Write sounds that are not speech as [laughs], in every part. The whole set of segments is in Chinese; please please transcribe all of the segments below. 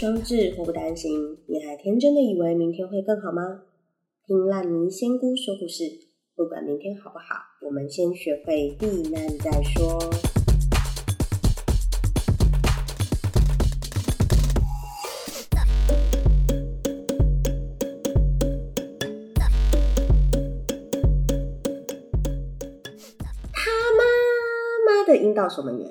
福无双至，祸不单行。你还天真的以为明天会更好吗？听烂泥仙姑说故事，不管明天好不好，我们先学会避难再说。他妈妈的阴道守门员。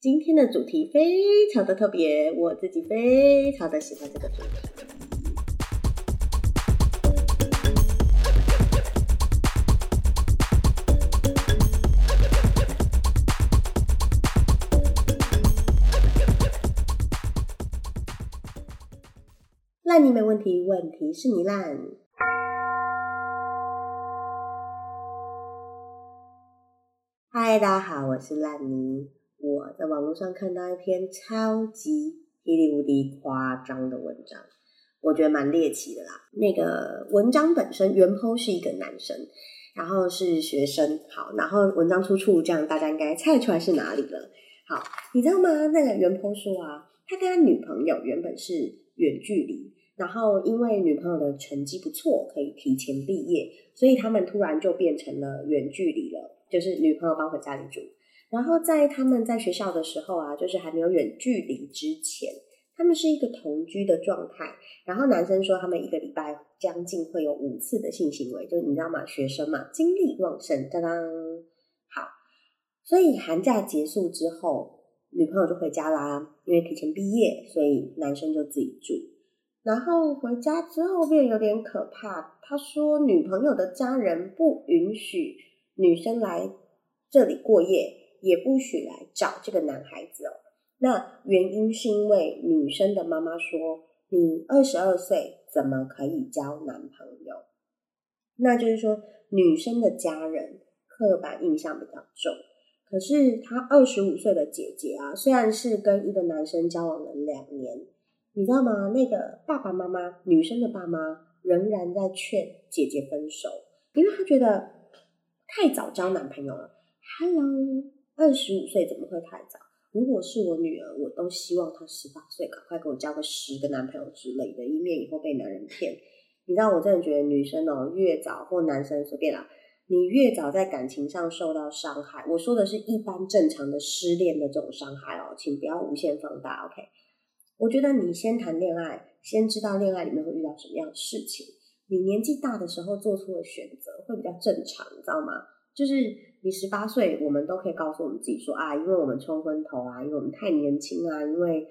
今天的主题非常的特别，我自己非常的喜欢这个主题。烂泥没问题，问题是你烂。嗨，大家好，我是烂泥。我在网络上看到一篇超级霹雳无敌夸张的文章，我觉得蛮猎奇的啦。那个文章本身原 po 是一个男生，然后是学生，好，然后文章出处这样大家应该猜出来是哪里了。好，你知道吗？那个原 po 说啊，他跟他女朋友原本是远距离，然后因为女朋友的成绩不错，可以提前毕业，所以他们突然就变成了远距离了，就是女朋友搬回家里住。然后在他们在学校的时候啊，就是还没有远距离之前，他们是一个同居的状态。然后男生说他们一个礼拜将近会有五次的性行为，就是你知道吗？学生嘛，精力旺盛，当当好。所以寒假结束之后，女朋友就回家啦，因为提前毕业，所以男生就自己住。然后回家之后变有点可怕，他说女朋友的家人不允许女生来这里过夜。也不许来找这个男孩子哦。那原因是因为女生的妈妈说：“你二十二岁怎么可以交男朋友？”那就是说，女生的家人刻板印象比较重。可是她二十五岁的姐姐啊，虽然是跟一个男生交往了两年，你知道吗？那个爸爸妈妈，女生的爸妈仍然在劝姐姐分手，因为她觉得太早交男朋友了。Hello。二十五岁怎么会太早？如果是我女儿，我都希望她十八岁赶快给我交个十个男朋友之类的，以免以后被男人骗。你知道，我真的觉得女生哦，越早或男生随便啦，你越早在感情上受到伤害，我说的是一般正常的失恋的这种伤害哦，请不要无限放大。OK，我觉得你先谈恋爱，先知道恋爱里面会遇到什么样的事情，你年纪大的时候做出的选择会比较正常，你知道吗？就是你十八岁，我们都可以告诉我们自己说啊，因为我们冲昏头啊，因为我们太年轻啊，因为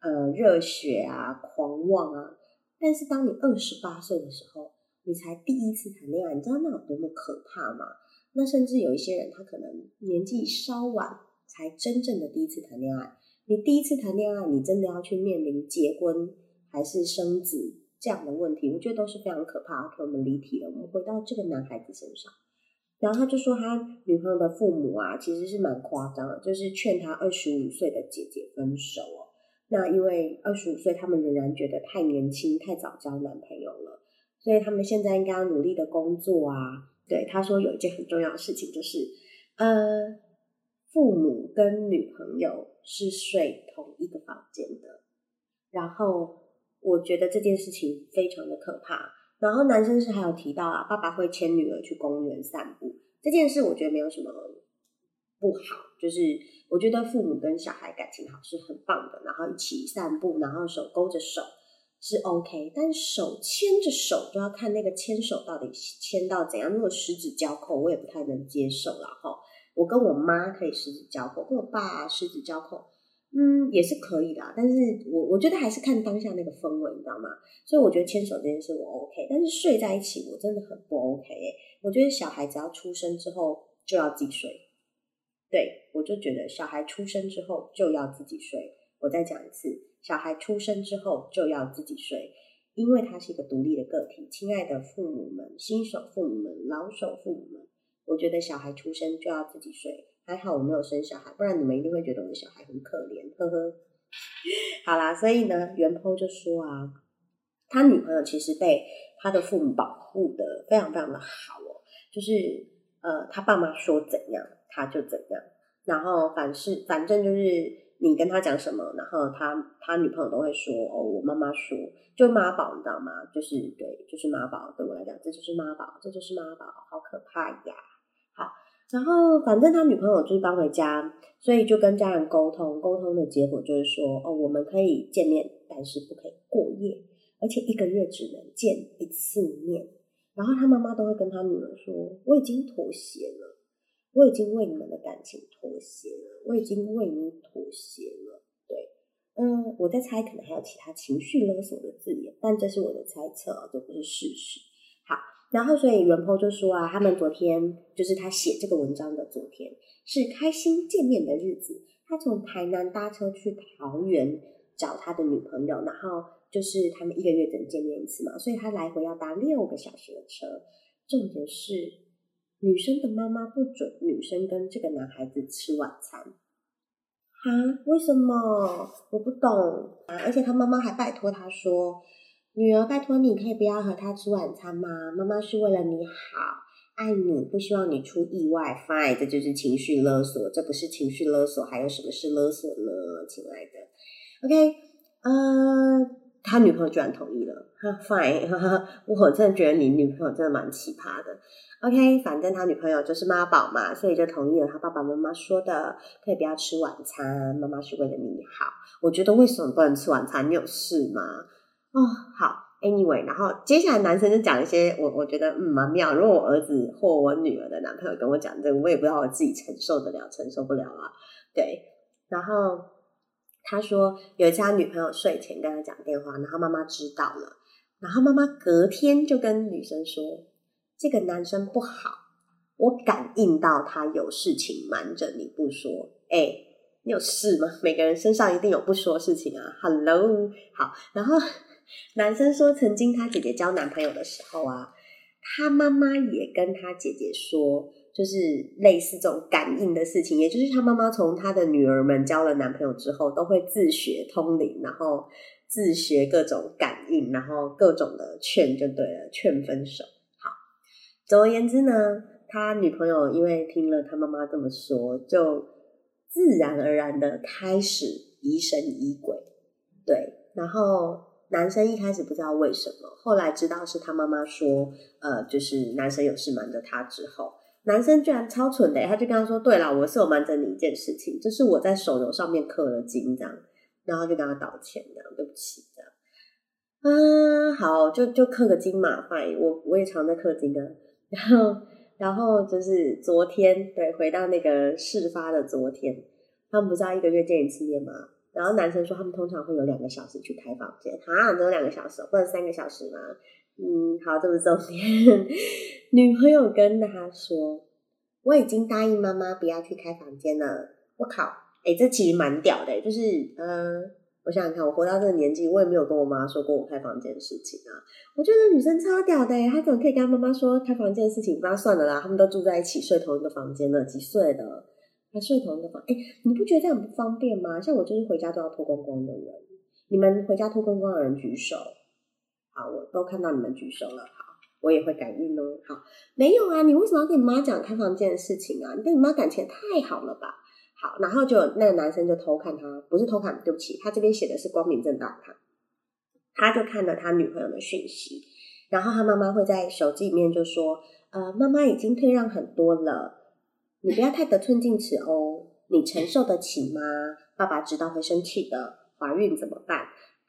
呃热血啊、狂妄啊。但是当你二十八岁的时候，你才第一次谈恋爱，你知道那有多么可怕吗？那甚至有一些人，他可能年纪稍晚才真正的第一次谈恋爱。你第一次谈恋爱，你真的要去面临结婚还是生子这样的问题，我觉得都是非常可怕。OK，我们离题了，我们回到这个男孩子身上。然后他就说，他女朋友的父母啊，其实是蛮夸张的，就是劝他二十五岁的姐姐分手哦。那因为二十五岁，他们仍然觉得太年轻，太早交男朋友了，所以他们现在应该要努力的工作啊。对，他说有一件很重要的事情，就是呃，父母跟女朋友是睡同一个房间的。然后我觉得这件事情非常的可怕。然后男生是还有提到啊，爸爸会牵女儿去公园散步这件事，我觉得没有什么不好。就是我觉得父母跟小孩感情好是很棒的，然后一起散步，然后手勾着手是 OK。但手牵着手就要看那个牵手到底牵到怎样，如果十指交扣，我也不太能接受了哈。我跟我妈可以十指交扣，跟我爸十指交扣。嗯，也是可以的，但是我我觉得还是看当下那个氛围，你知道吗？所以我觉得牵手这件事我 OK，但是睡在一起我真的很不 OK。我觉得小孩只要出生之后就要自己睡，对我就觉得小孩出生之后就要自己睡。我再讲一次，小孩出生之后就要自己睡，因为他是一个独立的个体。亲爱的父母们、新手父母们、老手父母们，我觉得小孩出生就要自己睡。还好我没有生小孩，不然你们一定会觉得我的小孩很可怜，呵呵。好啦，所以呢，袁鹏就说啊，他女朋友其实被他的父母保护的非常非常的好哦，就是呃，他爸妈说怎样他就怎样，然后反是反正就是你跟他讲什么，然后他他女朋友都会说哦，我妈妈说，就妈宝，你知道吗？就是对，就是妈宝，对我来讲，这就是妈宝，这就是妈宝，好可怕呀！然后反正他女朋友就是搬回家，所以就跟家人沟通，沟通的结果就是说，哦，我们可以见面，但是不可以过夜，而且一个月只能见一次面。然后他妈妈都会跟他女儿说，我已经妥协了。我已经为你们的感情妥协了，我已经为你妥协了。对，嗯，我在猜，可能还有其他情绪勒索的字眼，但这是我的猜测，这不是事实。然后所以袁坡就说啊，他们昨天就是他写这个文章的昨天是开心见面的日子。他从台南搭车去桃园找他的女朋友，然后就是他们一个月只能见面一次嘛，所以他来回要搭六个小时的车。重点是。女生的妈妈不准女生跟这个男孩子吃晚餐，啊？为什么？我不懂啊！而且他妈妈还拜托他说：“女儿，拜托你可以不要和他吃晚餐吗？妈妈是为了你好，爱你，不希望你出意外。” Fine，这就是情绪勒索，这不是情绪勒索，还有什么是勒索呢？亲爱的，OK，呃。他女朋友居然同意了，哈，[laughs] fine，[laughs] 我真的觉得你女朋友真的蛮奇葩的。OK，反正他女朋友就是妈宝嘛，所以就同意了他爸爸妈妈说的，可以不要吃晚餐，妈妈是为了你好。我觉得为什么不能吃晚餐？你有事吗？哦，好，Anyway，然后接下来男生就讲一些我我觉得嗯蛮妙。如果我儿子或我女儿的男朋友跟我讲这个，我也不知道我自己承受得了，承受不了啊。对，然后。他说有一次他女朋友睡前跟他讲电话，然后妈妈知道了，然后妈妈隔天就跟女生说：“这个男生不好，我感应到他有事情瞒着你不说。”哎，你有事吗？每个人身上一定有不说事情啊。Hello，好。然后男生说，曾经他姐姐交男朋友的时候啊，他妈妈也跟他姐姐说。就是类似这种感应的事情，也就是他妈妈从他的女儿们交了男朋友之后，都会自学通灵，然后自学各种感应，然后各种的劝就对了，劝分手。好，总而言之呢，他女朋友因为听了他妈妈这么说，就自然而然的开始疑神疑鬼。对，然后男生一开始不知道为什么，后来知道是他妈妈说，呃，就是男生有事瞒着他之后。男生居然超蠢的，他就跟他说：“对了，我是有瞒着你一件事情，就是我在手游上面氪了金，这样，然后就跟他道歉，这样，对不起，这样。啊，好，就就氪个金嘛，反我我也常在氪金啊。[laughs] 然后，然后就是昨天，对，回到那个事发的昨天，他们不是要一个月见一次面吗？然后男生说他们通常会有两个小时去开房间，啊，只有两个小时，或者三个小时吗？嗯，好，这不是重点。[laughs] 女朋友跟他说：“我已经答应妈妈不要去开房间了。”我靠，哎，这其实蛮屌的。就是，嗯，我想想看，我活到这个年纪，我也没有跟我妈说过我开房间的事情啊。我觉得女生超屌的，她怎么可以跟妈妈说开房间的事情？那算了啦，他们都住在一起，睡同一个房间了，几岁的他睡同一个房？哎，你不觉得这样很不方便吗？像我就是回家都要脱光光的人，你们回家脱光光的人举手。好，我都看到你们举手了。好，我也会感应哦。好，没有啊，你为什么要跟你妈讲开房间的事情啊？你跟你妈感情太好了吧？好，然后就那个男生就偷看他，不是偷看，对不起，他这边写的是光明正大看，他就看了他女朋友的讯息，然后他妈妈会在手机里面就说：“呃，妈妈已经退让很多了，你不要太得寸进尺哦，你承受得起吗？爸爸知道会生气的。怀孕怎么办？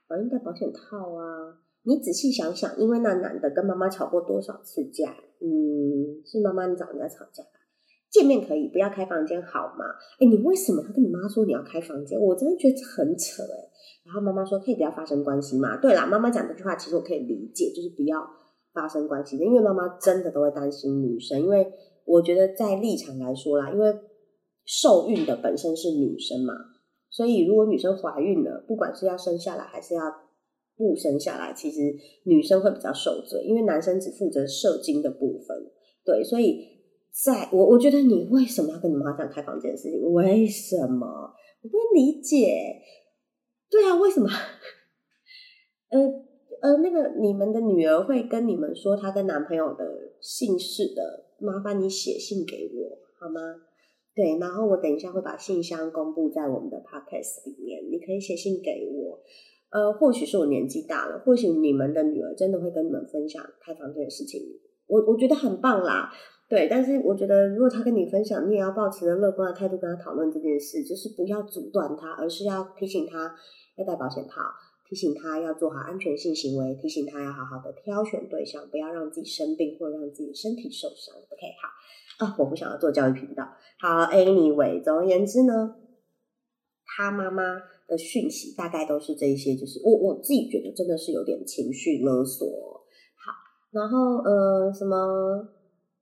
怀孕戴保险套啊。”你仔细想想，因为那男的跟妈妈吵过多少次架？嗯，是妈妈你找人家吵架吧见面可以，不要开房间好吗？哎，你为什么要跟你妈说你要开房间？我真的觉得很扯哎。然后妈妈说可以不要发生关系嘛？对啦，妈妈讲这句话其实我可以理解，就是不要发生关系的，因为妈妈真的都会担心女生，因为我觉得在立场来说啦，因为受孕的本身是女生嘛，所以如果女生怀孕了，不管是要生下来还是要。不生下来，其实女生会比较受罪，因为男生只负责射精的部分。对，所以在我我觉得你为什么要跟你妈讲开房间的事情？为什么？我不能理解。对啊，为什么？呃呃，那个你们的女儿会跟你们说她跟男朋友的姓氏的，麻烦你写信给我好吗？对，然后我等一下会把信箱公布在我们的 podcast 里面，你可以写信给我。呃，或许是我年纪大了，或许你们的女儿真的会跟你们分享开房间的事情，我我觉得很棒啦。对，但是我觉得如果他跟你分享，你也要保持着乐观的态度跟他讨论这件事，就是不要阻断他，而是要提醒他要带保险套，提醒他要做好安全性行为，提醒他要好好的挑选对象，不要让自己生病或者让自己身体受伤。OK，好啊，我不想要做教育频道。好，Anyway，总而言之呢，他妈妈的讯息大概都是这一些，就是我我自己觉得真的是有点情绪勒索。好，然后呃什么？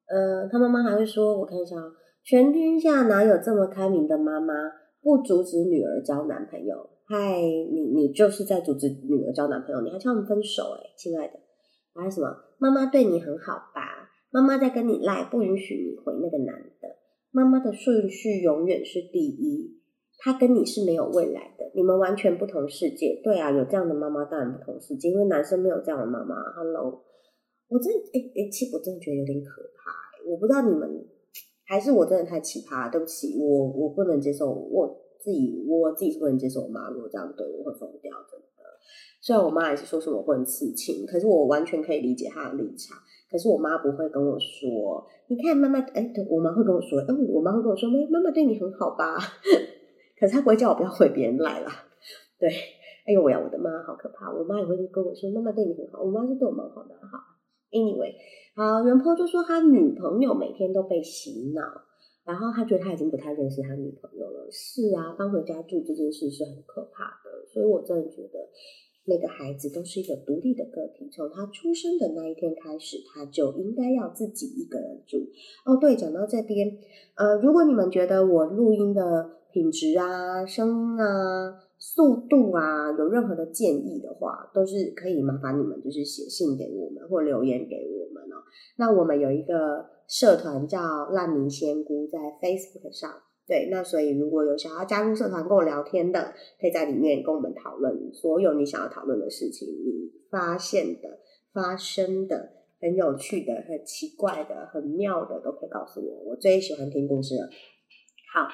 呃，他妈妈还会说：“我看一下，全天下哪有这么开明的妈妈，不阻止女儿交男朋友？嗨，你你就是在阻止女儿交男朋友，你还叫他们分手？哎，亲爱的，还有什么？妈妈对你很好吧？妈妈在跟你赖，不允许你回那个男的。妈妈的顺序永远是第一，他跟你是没有未来的，你们完全不同世界。对啊，有这样的妈妈当然不同世界，因为男生没有这样的妈妈。Hello，我真哎哎，其实我真的觉得有点可怕。”我不知道你们还是我真的太奇葩，对不起，我我不能接受我自己，我自己是不能接受我妈如果这样对我会疯掉，真的。虽然我妈也是说什么不能刺青，可是我完全可以理解她的立场。可是我妈不会跟我说，你看妈妈，哎，对我妈会跟我说，哎，我妈会跟我说，妈妈妈对你很好吧？[laughs] 可是她不会叫我不要回别人来啦。对，哎呦我呀，我的妈好可怕！我妈也会跟我说，妈妈对你很好，我妈是对我蛮好的，哈。Anyway，好，袁坡就说他女朋友每天都被洗脑，然后他觉得他已经不太认识他女朋友了。是啊，搬回家住这件事是很可怕的，所以我真的觉得每个孩子都是一个独立的个体，从他出生的那一天开始，他就应该要自己一个人住。哦，对，讲到这边，呃，如果你们觉得我录音的品质啊、声音啊，速度啊，有任何的建议的话，都是可以麻烦你们就是写信给我们或留言给我们哦。那我们有一个社团叫烂泥仙姑，在 Facebook 上，对，那所以如果有想要加入社团跟我聊天的，可以在里面跟我们讨论所有你想要讨论的事情，你发现的、发生的、很有趣的、很奇怪的、很妙的，都可以告诉我。我最喜欢听故事了。好。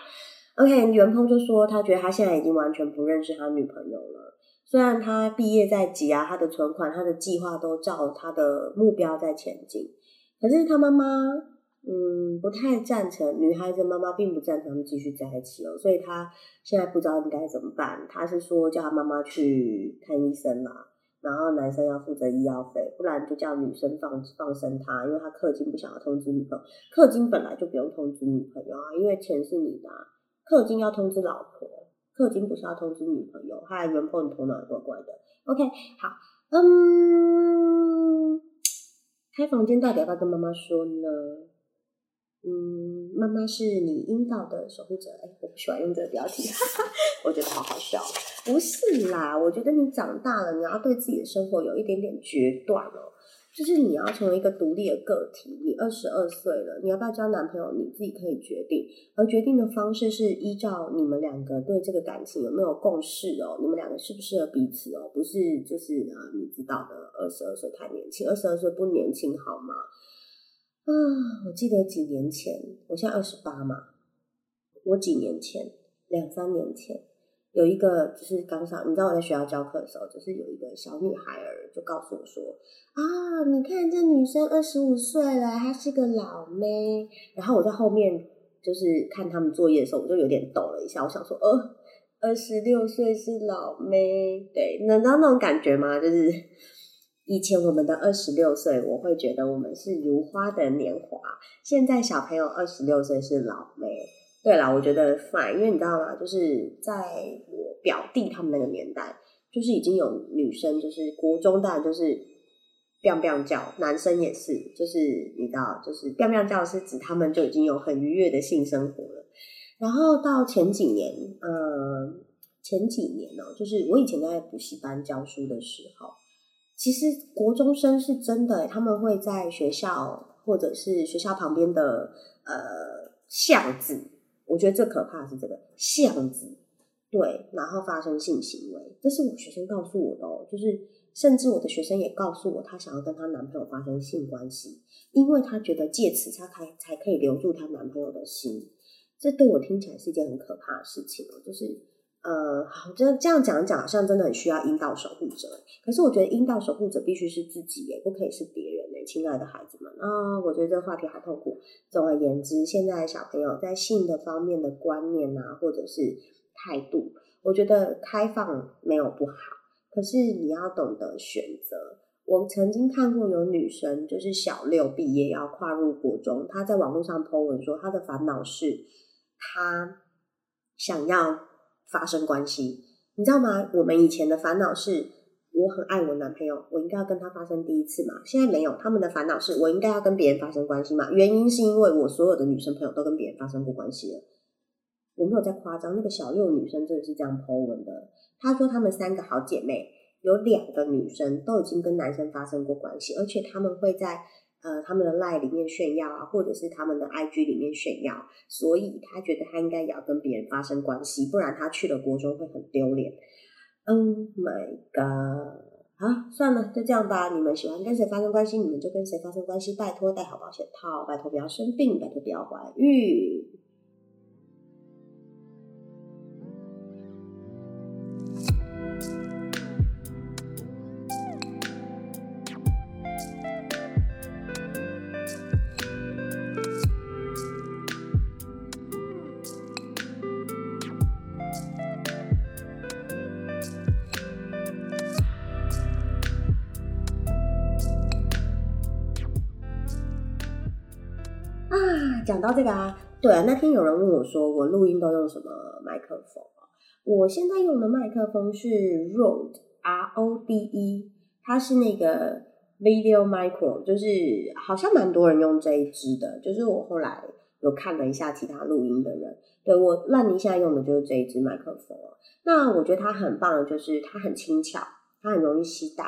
OK，袁鹏就说他觉得他现在已经完全不认识他女朋友了。虽然他毕业在即啊，他的存款、他的计划都照他的目标在前进，可是他妈妈嗯不太赞成，女孩子妈妈并不赞成他们继续在一起哦，所以他现在不知道应该怎么办。他是说叫他妈妈去看医生啦，然后男生要负责医药费，不然就叫女生放放生他，因为他氪金不想要通知女朋友，氪金本来就不用通知女朋友啊，因为钱是你的。氪金要通知老婆，氪金不是要通知女朋友。还，原破你头脑怪怪的。OK，好，嗯，开房间到底要不要跟妈妈说呢？嗯，妈妈是你阴道的守护者。哎，我不喜欢用这个标题，[laughs] 我觉得好好笑。不是啦，我觉得你长大了，你要对自己的生活有一点点决断哦。就是你要成为一个独立的个体，你二十二岁了，你要不要交男朋友，你自己可以决定。而决定的方式是依照你们两个对这个感情有没有共识哦，你们两个适不适合彼此哦，不是就是啊，你知道的，二十二岁太年轻，二十二岁不年轻好吗？啊，我记得几年前，我现在二十八嘛，我几年前，两三年前。有一个就是刚上，你知道我在学校教课的时候，就是有一个小女孩儿就告诉我说：“啊，你看这女生二十五岁了，她是个老妹。”然后我在后面就是看他们作业的时候，我就有点抖了一下，我想说：“呃，二十六岁是老妹，对，能知道那种感觉吗？就是以前我们的二十六岁，我会觉得我们是如花的年华，现在小朋友二十六岁是老妹。”对啦，我觉得 fine，因为你知道吗？就是在我表弟他们那个年代，就是已经有女生，就是国中，当然就是 biang biang 叫，男生也是，就是你知道，就是 biang biang 叫是指他们就已经有很愉悦的性生活了。然后到前几年，呃，前几年呢，就是我以前在补习班教书的时候，其实国中生是真的，他们会在学校或者是学校旁边的呃巷子。我觉得最可怕的是这个巷子，对，然后发生性行为，这是我学生告诉我的哦。就是甚至我的学生也告诉我，她想要跟她男朋友发生性关系，因为她觉得借此她才才可以留住她男朋友的心。这对我听起来是一件很可怕的事情哦，就是呃，好，这这样讲讲，好像真的很需要阴道守护者。可是我觉得阴道守护者必须是自己耶，不可以是别人耶，亲爱的孩子们啊，我觉得这个话题好痛苦。总而言之，现在小朋友在性的方面的观念啊，或者是态度，我觉得开放没有不好，可是你要懂得选择。我曾经看过有女生，就是小六毕业要跨入国中，她在网络上 po 文说，她的烦恼是她想要发生关系，你知道吗？我们以前的烦恼是我很爱我男朋友，我应该要跟他发生第一次嘛？现在没有，他们的烦恼是我应该要跟别人发生关系嘛？原因是因为我所有的女生朋友都跟别人发生过关系了，我没有在夸张，那个小六女生真的是这样 po 文的。她说她们三个好姐妹。有两个女生都已经跟男生发生过关系，而且他们会在呃他们的 line 里面炫耀啊，或者是他们的 IG 里面炫耀，所以他觉得他应该也要跟别人发生关系，不然他去了国中会很丢脸。Oh my god！好，算了，就这样吧。你们喜欢跟谁发生关系，你们就跟谁发生关系。拜托戴好保险套，拜托不要生病，拜托不要怀孕。讲到这个啊，对啊，那天有人问我说，我录音都用什么麦克风啊？我现在用的麦克风是 Rode R O D E，它是那个 Video Micro，就是好像蛮多人用这一支的。就是我后来有看了一下其他录音的人，对我烂泥现在用的就是这一支麦克风啊。那我觉得它很棒，就是它很轻巧，它很容易携带，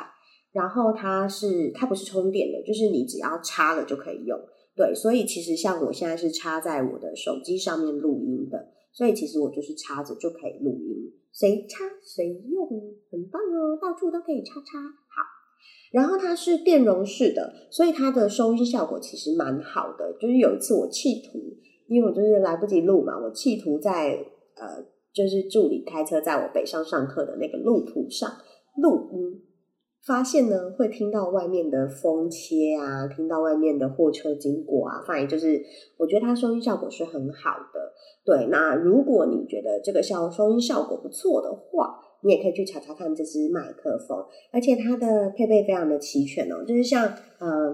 然后它是它不是充电的，就是你只要插了就可以用。对，所以其实像我现在是插在我的手机上面录音的，所以其实我就是插着就可以录音，谁插谁用，很棒哦，到处都可以插插。好，然后它是电容式的，所以它的收音效果其实蛮好的。就是有一次我企图，因为我就是来不及录嘛，我企图在呃，就是助理开车在我北上上课的那个路途上录音。发现呢，会听到外面的风切啊，听到外面的货车经过啊，反正就是我觉得它收音效果是很好的。对，那如果你觉得这个效收音效果不错的话，你也可以去查查看这支麦克风，而且它的配备非常的齐全哦。就是像呃，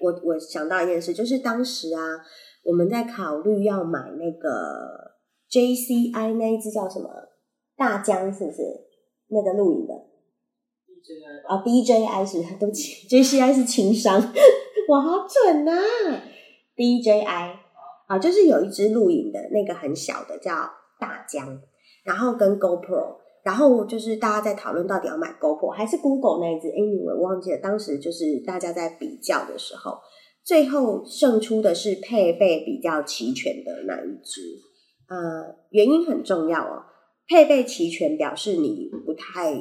我我想到一件事，就是当时啊，我们在考虑要买那个 JCI 那一支叫什么大疆，是不是那个录影的？啊，DJI 是 [laughs] 对不起，JCI 是情商，我好准呐！DJI 啊，就是有一支录影的那个很小的叫大疆，然后跟 GoPro，然后就是大家在讨论到底要买 GoPro 还是 Google 那一支，哎，我忘记了，当时就是大家在比较的时候，最后胜出的是配备比较齐全的那一支。呃，原因很重要哦，配备齐全表示你不太。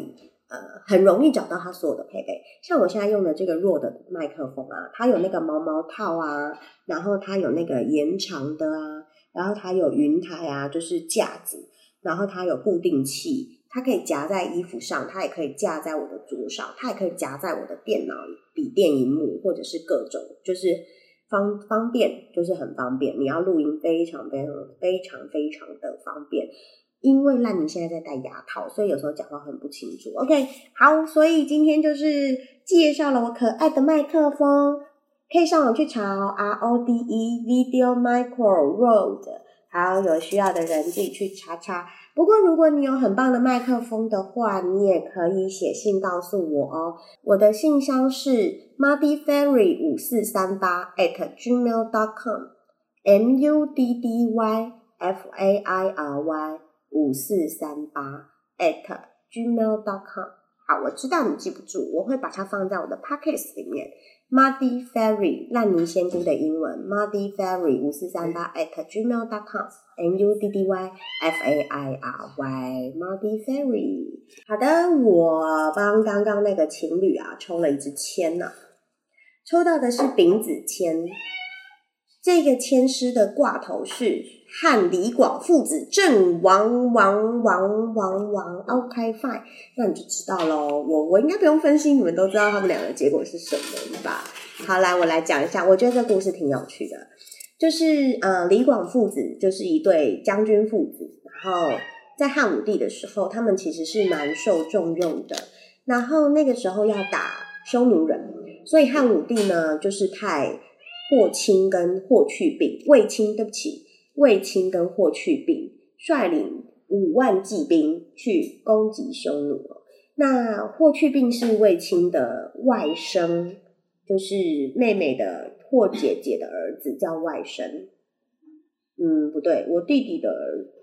呃，很容易找到它所有的配备，像我现在用的这个弱的麦克风啊，它有那个毛毛套啊，然后它有那个延长的啊，然后它有云台啊，就是架子，然后它有固定器，它可以夹在衣服上，它也可以架在我的桌上，它也可以夹在我的电脑笔电荧幕，或者是各种，就是方方便，就是很方便，你要录音非常非常非常非常的方便。因为烂泥现在在戴牙套，所以有时候讲话很不清楚。OK，好，所以今天就是介绍了我可爱的麦克风，可以上网去查 R O D E Video Micro Rode，好，有需要的人自己去查查。不过如果你有很棒的麦克风的话，你也可以写信告诉我哦。我的信箱是 Muddy Fairy 五四三八 at gmail dot com，M U D D Y F A I R Y。五四三八 at gmail dot com，好，我知道你记不住，我会把它放在我的 pockets 里面。Muddy Fairy 烂泥仙姑的英文，Muddy Fairy 五四三八 at gmail dot com，M U D D Y F A I R Y，Muddy Fairy。好的，我帮刚刚那个情侣啊抽了一支签呢，抽到的是丙子签。这个签师的挂头是汉李广父子阵亡亡亡亡亡。OK fine，那你就知道喽。我我应该不用分析，你们都知道他们两个结果是什么吧？好，来我来讲一下，我觉得这故事挺有趣的。就是呃，李广父子就是一对将军父子，然后在汉武帝的时候，他们其实是蛮受重用的。然后那个时候要打匈奴人，所以汉武帝呢就是派。霍青跟霍去病，卫青对不起，卫青跟霍去病率领五万骑兵去攻击匈奴。那霍去病是卫青的外甥，就是妹妹的霍姐姐的儿子，叫外甥。嗯，不对，我弟弟的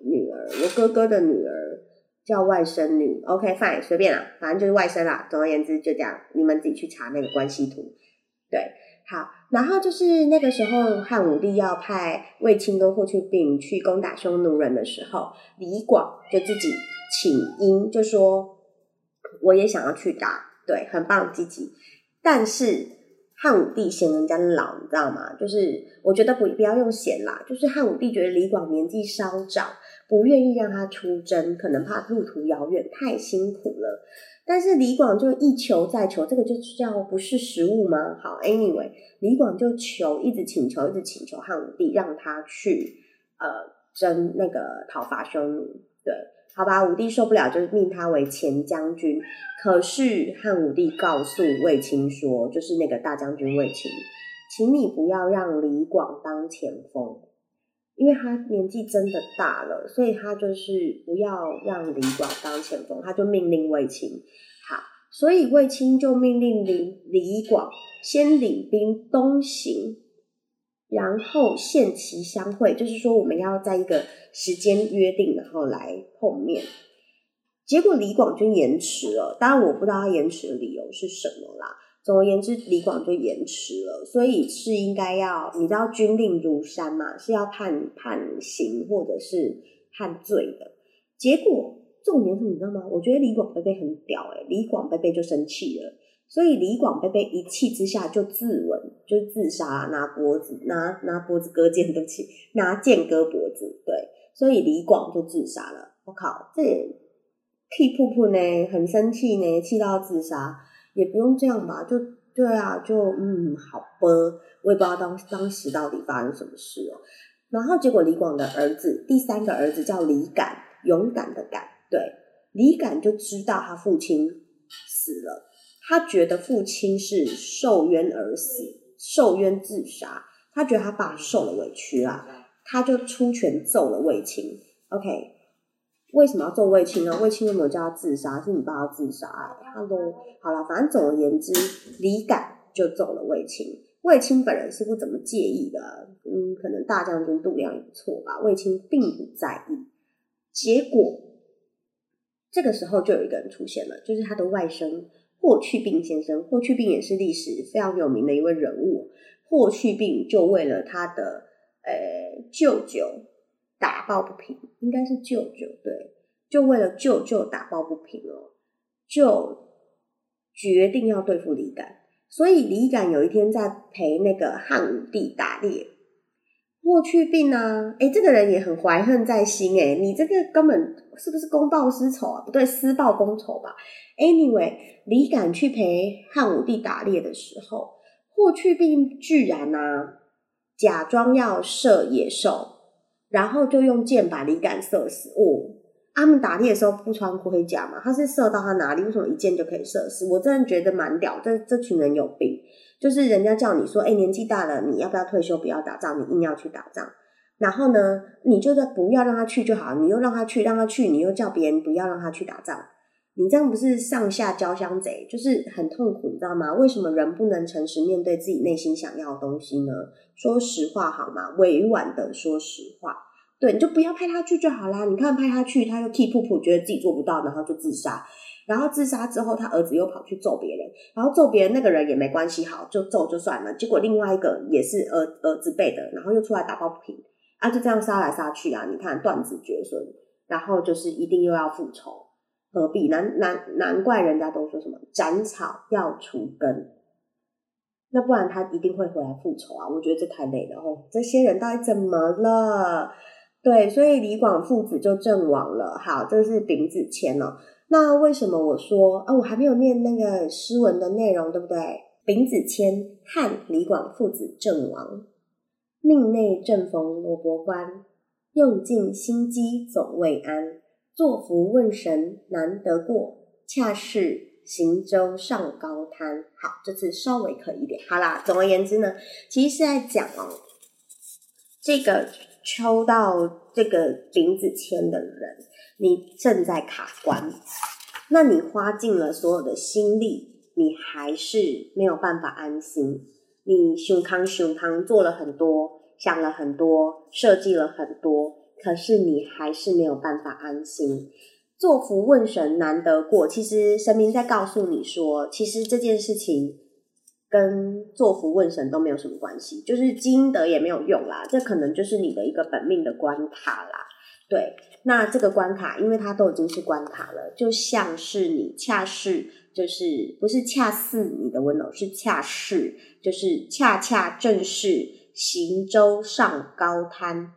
女儿，我哥哥的女儿叫外甥女。OK，fine，随便啦，反正就是外甥啦。总而言之，就这样，你们自己去查那个关系图。对。好，然后就是那个时候，汉武帝要派卫青跟霍去病去攻打匈奴人的时候，李广就自己请缨，就说我也想要去打，对，很棒，积极。但是汉武帝嫌人家老，你知道吗？就是我觉得不不要用嫌啦，就是汉武帝觉得李广年纪稍长，不愿意让他出征，可能怕路途遥远，太辛苦了。但是李广就一求再求，这个就叫不是食物吗？好，anyway，李广就求，一直请求，一直请求汉武帝让他去呃征那个讨伐匈奴。对，好吧，武帝受不了，就命他为前将军。可是汉武帝告诉卫青说，就是那个大将军卫青，请你不要让李广当前锋。因为他年纪真的大了，所以他就是不要让李广当前锋，他就命令卫青。好，所以卫青就命令李李广先领兵东行，然后限期相会，就是说我们要在一个时间约定，然后来碰面。结果李广就延迟了，当然我不知道他延迟的理由是什么啦。总而言之，李广就延迟了，所以是应该要，你知道军令如山嘛，是要判判刑或者是判罪的。结果重点是，你知道吗？我觉得李广贝贝很屌哎，李广贝贝就生气了，所以李广贝贝一气之下就自刎，就自杀，拿脖子拿拿脖子割剑，对不起，拿剑割脖子，对，所以李广就自杀了。我靠，这气噗噗呢，很生气呢，气到自杀。也不用这样吧，就对啊，就嗯，好吧，我也不知道当当时到底发生什么事哦。然后结果李广的儿子，第三个儿子叫李敢，勇敢的敢，对，李敢就知道他父亲死了，他觉得父亲是受冤而死，受冤自杀，他觉得他爸受了委屈啊，他就出拳揍了卫青。OK。为什么要揍卫青呢？卫青有没有叫他自杀？是你爸要自杀？Hello，好了，反正总而言之，李敢就揍了卫青。卫青本人是不怎么介意的，嗯，可能大将军度量也不错吧。卫青并不在意。结果这个时候就有一个人出现了，就是他的外甥霍去病先生。霍去病也是历史非常有名的一位人物。霍去病就为了他的呃舅舅。打抱不平，应该是舅舅对，就为了舅舅打抱不平哦，就决定要对付李敢。所以李敢有一天在陪那个汉武帝打猎，霍去病呢，哎，这个人也很怀恨在心哎，你这个根本是不是公报私仇啊？不对，私报公仇吧？Anyway，李敢去陪汉武帝打猎的时候，霍去病居然呢假装要射野兽。然后就用箭把李敢射死哦。他们打猎的时候不穿盔甲嘛？他是射到他哪里？为什么一箭就可以射死？我真的觉得蛮屌。这这群人有病，就是人家叫你说，哎，年纪大了，你要不要退休？不要打仗，你硬要去打仗。然后呢，你就在不要让他去就好，你又让他去，让他去，你又叫别人不要让他去打仗。你这样不是上下交相贼，就是很痛苦，你知道吗？为什么人不能诚实面对自己内心想要的东西呢？说实话好吗？委婉的说实话，对，你就不要派他去就好啦。你看派他去，他又气噗噗，觉得自己做不到，然后就自杀。然后自杀之后，他儿子又跑去揍别人，然后揍别人那个人也没关系，好就揍就算了。结果另外一个也是儿儿子辈的，然后又出来打抱不平，啊，就这样杀来杀去啊！你看断子绝孙，然后就是一定又要复仇。何必难难难怪人家都说什么斩草要除根，那不然他一定会回来复仇啊！我觉得这太累了哦。这些人到底怎么了？对，所以李广父子就阵亡了。好，这是丙子签哦。那为什么我说啊？我还没有念那个诗文的内容，对不对？丙子迁，汉李广父子阵亡，命内正逢罗伯关，用尽心机总未安。作福问神难得过，恰是行舟上高滩。好，这次稍微可以一点。好啦，总而言之呢，其实是在讲哦，这个抽到这个丙子签的人，你正在卡关，那你花尽了所有的心力，你还是没有办法安心。你胸康胸康做了很多，想了很多，设计了很多。可是你还是没有办法安心，做福问神难得过。其实神明在告诉你说，其实这件事情跟做福问神都没有什么关系，就是积德也没有用啦。这可能就是你的一个本命的关卡啦。对，那这个关卡，因为它都已经是关卡了，就像是你恰是，就是不是恰似你的温柔，是恰是，就是恰恰正是行舟上高滩。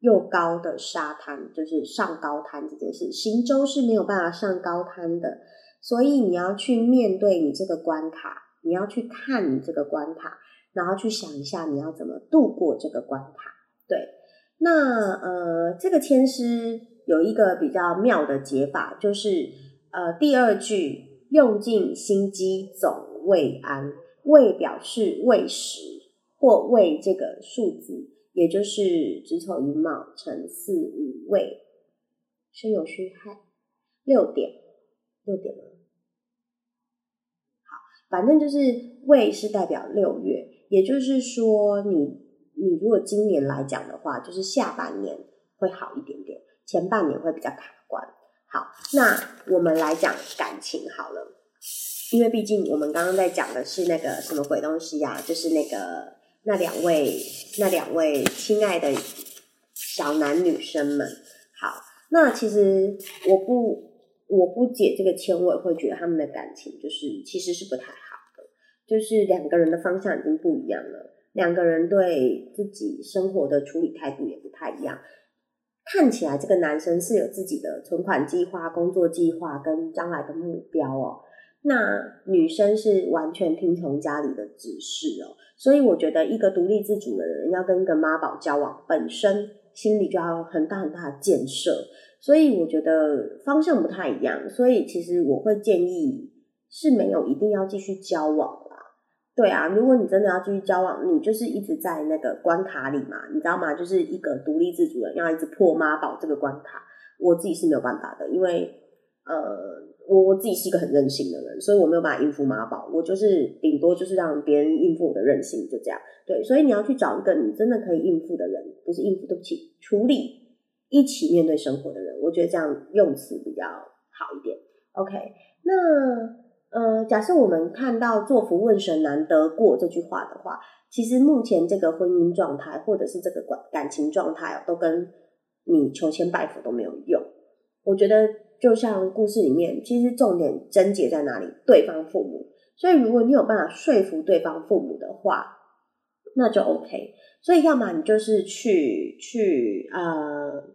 又高的沙滩，就是上高滩这件事，行舟是没有办法上高滩的，所以你要去面对你这个关卡，你要去看你这个关卡，然后去想一下你要怎么度过这个关卡。对，那呃，这个千诗有一个比较妙的解法，就是呃第二句用尽心机总未安，未表示未时或未这个数字。也就是子丑寅卯辰巳午未申酉戌亥六点六点吗？好，反正就是未是代表六月，也就是说，你你如果今年来讲的话，就是下半年会好一点点，前半年会比较卡关。好，那我们来讲感情好了，因为毕竟我们刚刚在讲的是那个什么鬼东西呀，就是那个。那两位，那两位亲爱的小男女生们，好。那其实我不，我不解这个签，我也会觉得他们的感情就是其实是不太好的，就是两个人的方向已经不一样了，两个人对自己生活的处理态度也不太一样。看起来这个男生是有自己的存款计划、工作计划跟将来的目标哦。那女生是完全听从家里的指示哦，所以我觉得一个独立自主的人要跟一个妈宝交往，本身心里就要很大很大的建设，所以我觉得方向不太一样，所以其实我会建议是没有一定要继续交往啦。对啊，如果你真的要继续交往，你就是一直在那个关卡里嘛，你知道吗？就是一个独立自主的人要一直破妈宝这个关卡，我自己是没有办法的，因为呃。我我自己是一个很任性的人，所以我没有办法应付妈宝，我就是顶多就是让别人应付我的任性，就这样。对，所以你要去找一个你真的可以应付的人，不是应付，对不起，处理一起面对生活的人，我觉得这样用词比较好一点。OK，那呃，假设我们看到“作福问神难得过”这句话的话，其实目前这个婚姻状态或者是这个感感情状态都跟你求签拜佛都没有用，我觉得。就像故事里面，其实重点症结在哪里？对方父母。所以如果你有办法说服对方父母的话，那就 OK。所以要么你就是去去呃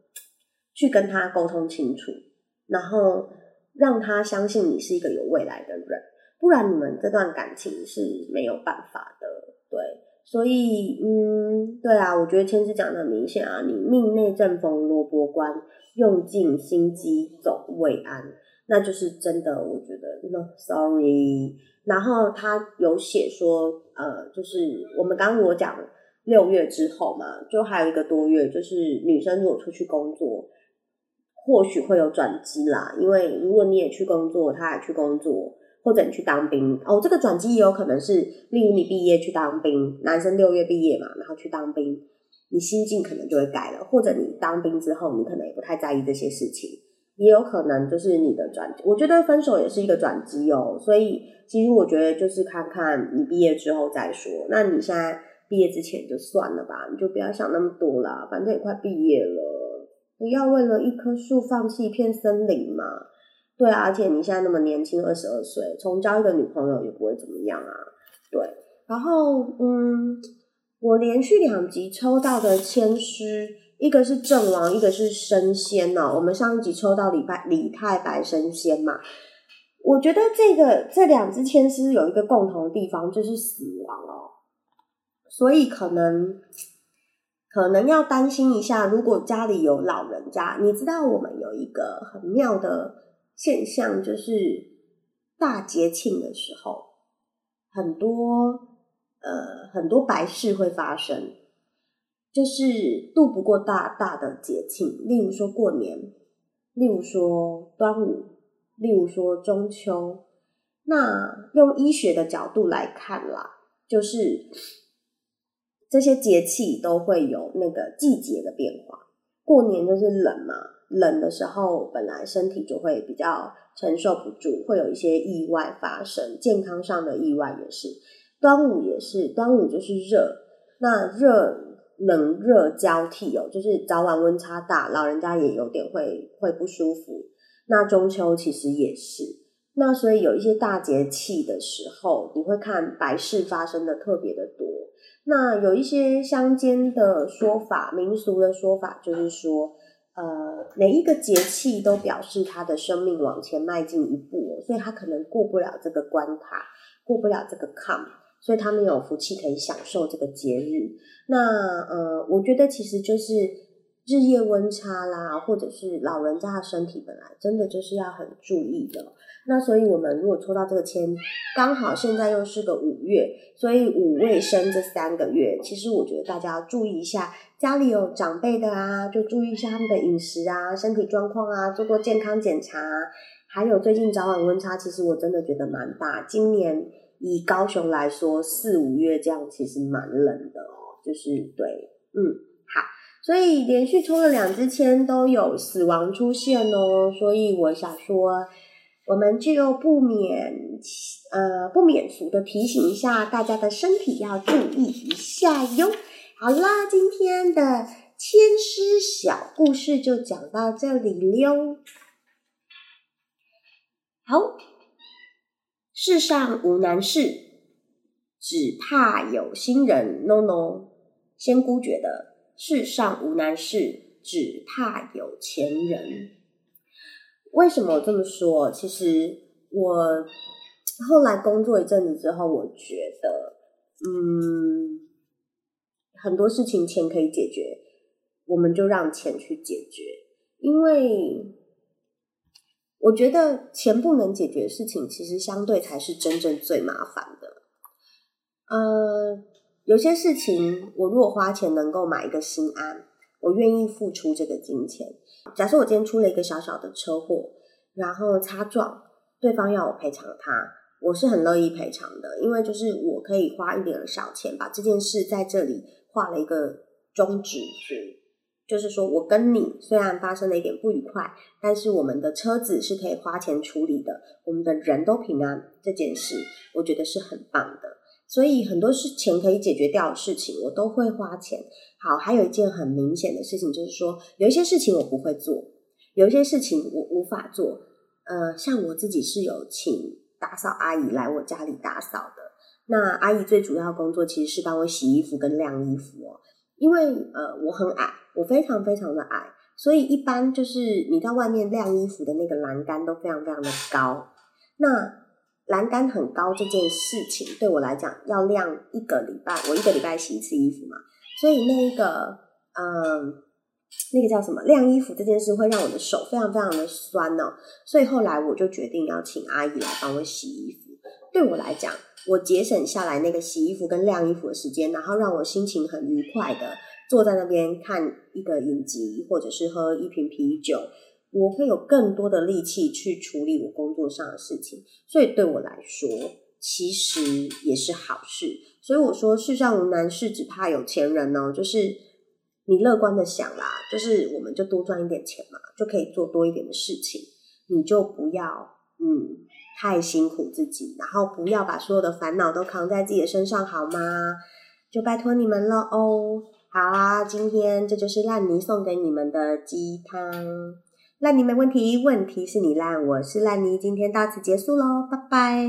去跟他沟通清楚，然后让他相信你是一个有未来的人，不然你们这段感情是没有办法的。所以嗯，对啊，我觉得千师讲的很明显啊，你命内正逢罗伯关。用尽心机走未安，那就是真的。我觉得，no sorry。然后他有写说，呃，就是我们刚刚我讲六月之后嘛，就还有一个多月，就是女生如果出去工作，或许会有转机啦。因为如果你也去工作，他也去工作，或者你去当兵，哦，这个转机也有可能是，例如你毕业去当兵，男生六月毕业嘛，然后去当兵。你心境可能就会改了，或者你当兵之后，你可能也不太在意这些事情，也有可能就是你的转。我觉得分手也是一个转机哦，所以其实我觉得就是看看你毕业之后再说。那你现在毕业之前就算了吧，你就不要想那么多啦，反正也快毕业了，不要为了一棵树放弃一片森林嘛。对啊，而且你现在那么年轻，二十二岁，重交一个女朋友也不会怎么样啊。对。然后嗯，我连续两集抽到的签师，一个是阵亡，一个是升仙哦。我们上一集抽到李白李太白升仙嘛，我觉得这个这两只签诗有一个共同的地方，就是死亡哦，所以可能。可能要担心一下，如果家里有老人家，你知道我们有一个很妙的现象，就是大节庆的时候，很多呃很多白事会发生，就是度不过大大的节庆，例如说过年，例如说端午，例如说中秋。那用医学的角度来看啦，就是。这些节气都会有那个季节的变化。过年就是冷嘛，冷的时候本来身体就会比较承受不住，会有一些意外发生，健康上的意外也是。端午也是，端午就是热，那热冷热交替哦，就是早晚温差大，老人家也有点会会不舒服。那中秋其实也是，那所以有一些大节气的时候，你会看白事发生的特别的多。那有一些乡间的说法，民俗的说法，就是说，呃，每一个节气都表示他的生命往前迈进一步，所以他可能过不了这个关卡，过不了这个坎，所以他们有福气可以享受这个节日。那呃，我觉得其实就是日夜温差啦，或者是老人家的身体本来真的就是要很注意的。那所以，我们如果抽到这个签，刚好现在又是个五月，所以五未生这三个月，其实我觉得大家要注意一下，家里有长辈的啊，就注意一下他们的饮食啊、身体状况啊，做做健康检查。还有最近早晚温差，其实我真的觉得蛮大。今年以高雄来说，四五月这样其实蛮冷的哦，就是对，嗯，好，所以连续抽了两支签都有死亡出现哦，所以我想说。我们就不免呃不免俗的提醒一下大家的身体要注意一下哟。好啦，今天的千诗小故事就讲到这里溜。好，世上无难事，只怕有心人。No No，仙姑觉得世上无难事，只怕有钱人。为什么这么说？其实我后来工作一阵子之后，我觉得，嗯，很多事情钱可以解决，我们就让钱去解决。因为我觉得钱不能解决的事情，其实相对才是真正最麻烦的。呃，有些事情，我如果花钱能够买一个心安。我愿意付出这个金钱。假设我今天出了一个小小的车祸，然后擦撞，对方要我赔偿他，我是很乐意赔偿的，因为就是我可以花一点小钱把这件事在这里画了一个终止符，就是说我跟你虽然发生了一点不愉快，但是我们的车子是可以花钱处理的，我们的人都平安，这件事我觉得是很棒的。所以很多事钱可以解决掉的事情，我都会花钱。好，还有一件很明显的事情，就是说有一些事情我不会做，有一些事情我无法做。呃，像我自己是有请打扫阿姨来我家里打扫的。那阿姨最主要工作其实是帮我洗衣服跟晾衣服哦。因为呃我很矮，我非常非常的矮，所以一般就是你在外面晾衣服的那个栏杆都非常非常的高。那栏杆很高这件事情对我来讲要晾一个礼拜，我一个礼拜洗一次衣服嘛，所以那一个嗯，那个叫什么晾衣服这件事会让我的手非常非常的酸呢，所以后来我就决定要请阿姨来帮我洗衣服。对我来讲，我节省下来那个洗衣服跟晾衣服的时间，然后让我心情很愉快的坐在那边看一个影集，或者是喝一瓶啤酒。我会有更多的力气去处理我工作上的事情，所以对我来说，其实也是好事。所以我说，世上无难事，只怕有钱人哦。就是你乐观的想啦，就是我们就多赚一点钱嘛，就可以做多一点的事情。你就不要嗯太辛苦自己，然后不要把所有的烦恼都扛在自己的身上，好吗？就拜托你们了哦。好啊，今天这就是烂泥送给你们的鸡汤。烂泥没问题，问题是你烂。我是烂泥，今天到此结束喽，拜拜。